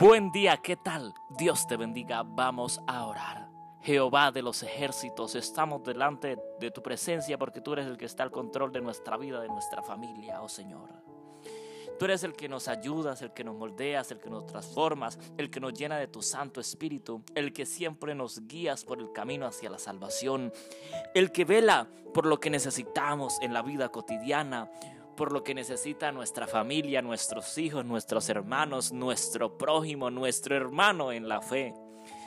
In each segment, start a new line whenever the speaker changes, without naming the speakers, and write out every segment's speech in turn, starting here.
Buen día, ¿qué tal? Dios te bendiga, vamos a orar. Jehová de los ejércitos, estamos delante de tu presencia porque tú eres el que está al control de nuestra vida, de nuestra familia, oh Señor. Tú eres el que nos ayudas, el que nos moldeas, el que nos transformas, el que nos llena de tu Santo Espíritu, el que siempre nos guías por el camino hacia la salvación, el que vela por lo que necesitamos en la vida cotidiana por lo que necesita nuestra familia, nuestros hijos, nuestros hermanos, nuestro prójimo, nuestro hermano en la fe.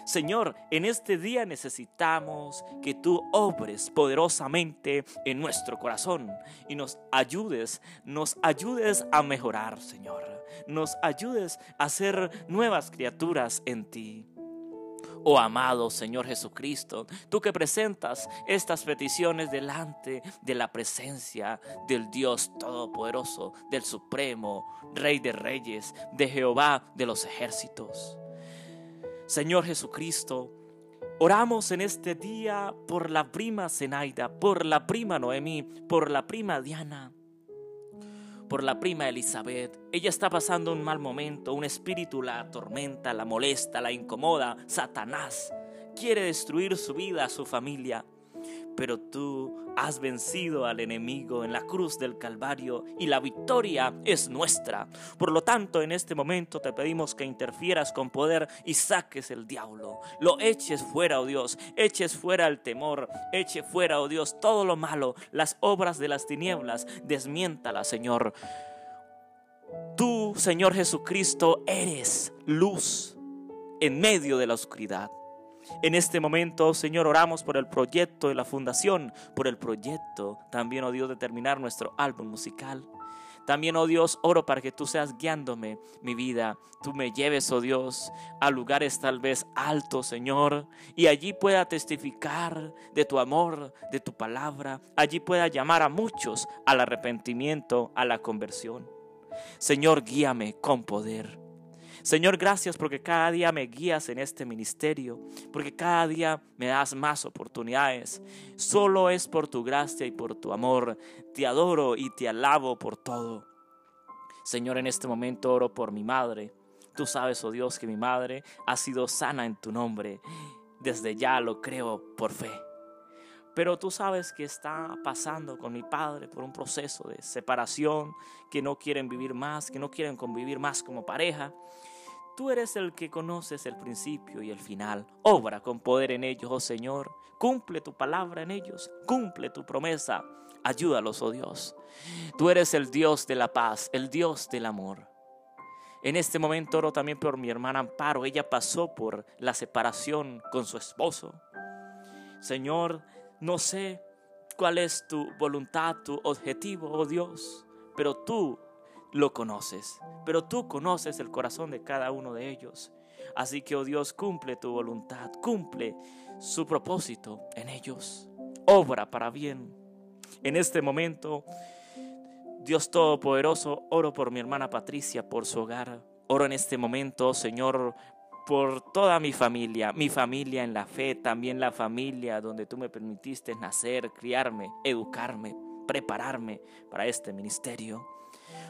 Señor, en este día necesitamos que tú obres poderosamente en nuestro corazón y nos ayudes, nos ayudes a mejorar, Señor. Nos ayudes a ser nuevas criaturas en ti. Oh amado Señor Jesucristo, tú que presentas estas peticiones delante de la presencia del Dios Todopoderoso, del Supremo, Rey de Reyes, de Jehová de los ejércitos. Señor Jesucristo, oramos en este día por la prima Zenaida, por la prima Noemí, por la prima Diana por la prima Elizabeth. Ella está pasando un mal momento, un espíritu la atormenta, la molesta, la incomoda. Satanás quiere destruir su vida, su familia pero tú has vencido al enemigo en la cruz del Calvario y la victoria es nuestra. Por lo tanto, en este momento te pedimos que interfieras con poder y saques el diablo. Lo eches fuera, oh Dios, eches fuera el temor, eche fuera, oh Dios, todo lo malo, las obras de las tinieblas, desmiéntala, Señor. Tú, Señor Jesucristo, eres luz en medio de la oscuridad. En este momento, Señor, oramos por el proyecto de la fundación, por el proyecto también, oh Dios, de terminar nuestro álbum musical. También, oh Dios, oro para que tú seas guiándome mi vida. Tú me lleves, oh Dios, a lugares tal vez altos, Señor, y allí pueda testificar de tu amor, de tu palabra. Allí pueda llamar a muchos al arrepentimiento, a la conversión. Señor, guíame con poder. Señor, gracias porque cada día me guías en este ministerio, porque cada día me das más oportunidades. Solo es por tu gracia y por tu amor. Te adoro y te alabo por todo. Señor, en este momento oro por mi madre. Tú sabes, oh Dios, que mi madre ha sido sana en tu nombre. Desde ya lo creo por fe. Pero tú sabes que está pasando con mi padre por un proceso de separación, que no quieren vivir más, que no quieren convivir más como pareja. Tú eres el que conoces el principio y el final. Obra con poder en ellos, oh Señor. Cumple tu palabra en ellos. Cumple tu promesa. Ayúdalos, oh Dios. Tú eres el Dios de la paz, el Dios del amor. En este momento oro también por mi hermana Amparo. Ella pasó por la separación con su esposo. Señor, no sé cuál es tu voluntad, tu objetivo, oh Dios, pero tú lo conoces, pero tú conoces el corazón de cada uno de ellos. Así que, oh Dios, cumple tu voluntad, cumple su propósito en ellos. Obra para bien. En este momento, Dios Todopoderoso, oro por mi hermana Patricia, por su hogar. Oro en este momento, Señor, por toda mi familia, mi familia en la fe, también la familia donde tú me permitiste nacer, criarme, educarme, prepararme para este ministerio.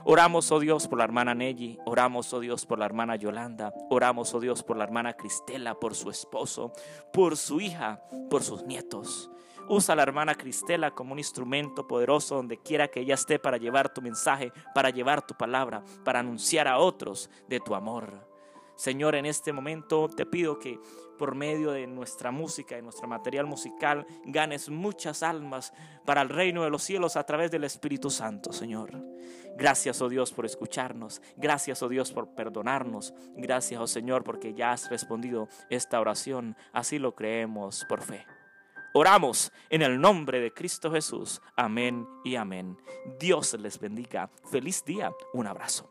Oramos, oh Dios, por la hermana Nelly, oramos, oh Dios, por la hermana Yolanda, oramos, oh Dios, por la hermana Cristela, por su esposo, por su hija, por sus nietos. Usa a la hermana Cristela como un instrumento poderoso donde quiera que ella esté para llevar tu mensaje, para llevar tu palabra, para anunciar a otros de tu amor. Señor, en este momento te pido que por medio de nuestra música y nuestro material musical ganes muchas almas para el reino de los cielos a través del Espíritu Santo, Señor. Gracias, oh Dios, por escucharnos. Gracias, oh Dios, por perdonarnos. Gracias, oh Señor, porque ya has respondido esta oración. Así lo creemos por fe. Oramos en el nombre de Cristo Jesús. Amén y amén. Dios les bendiga. Feliz día. Un abrazo.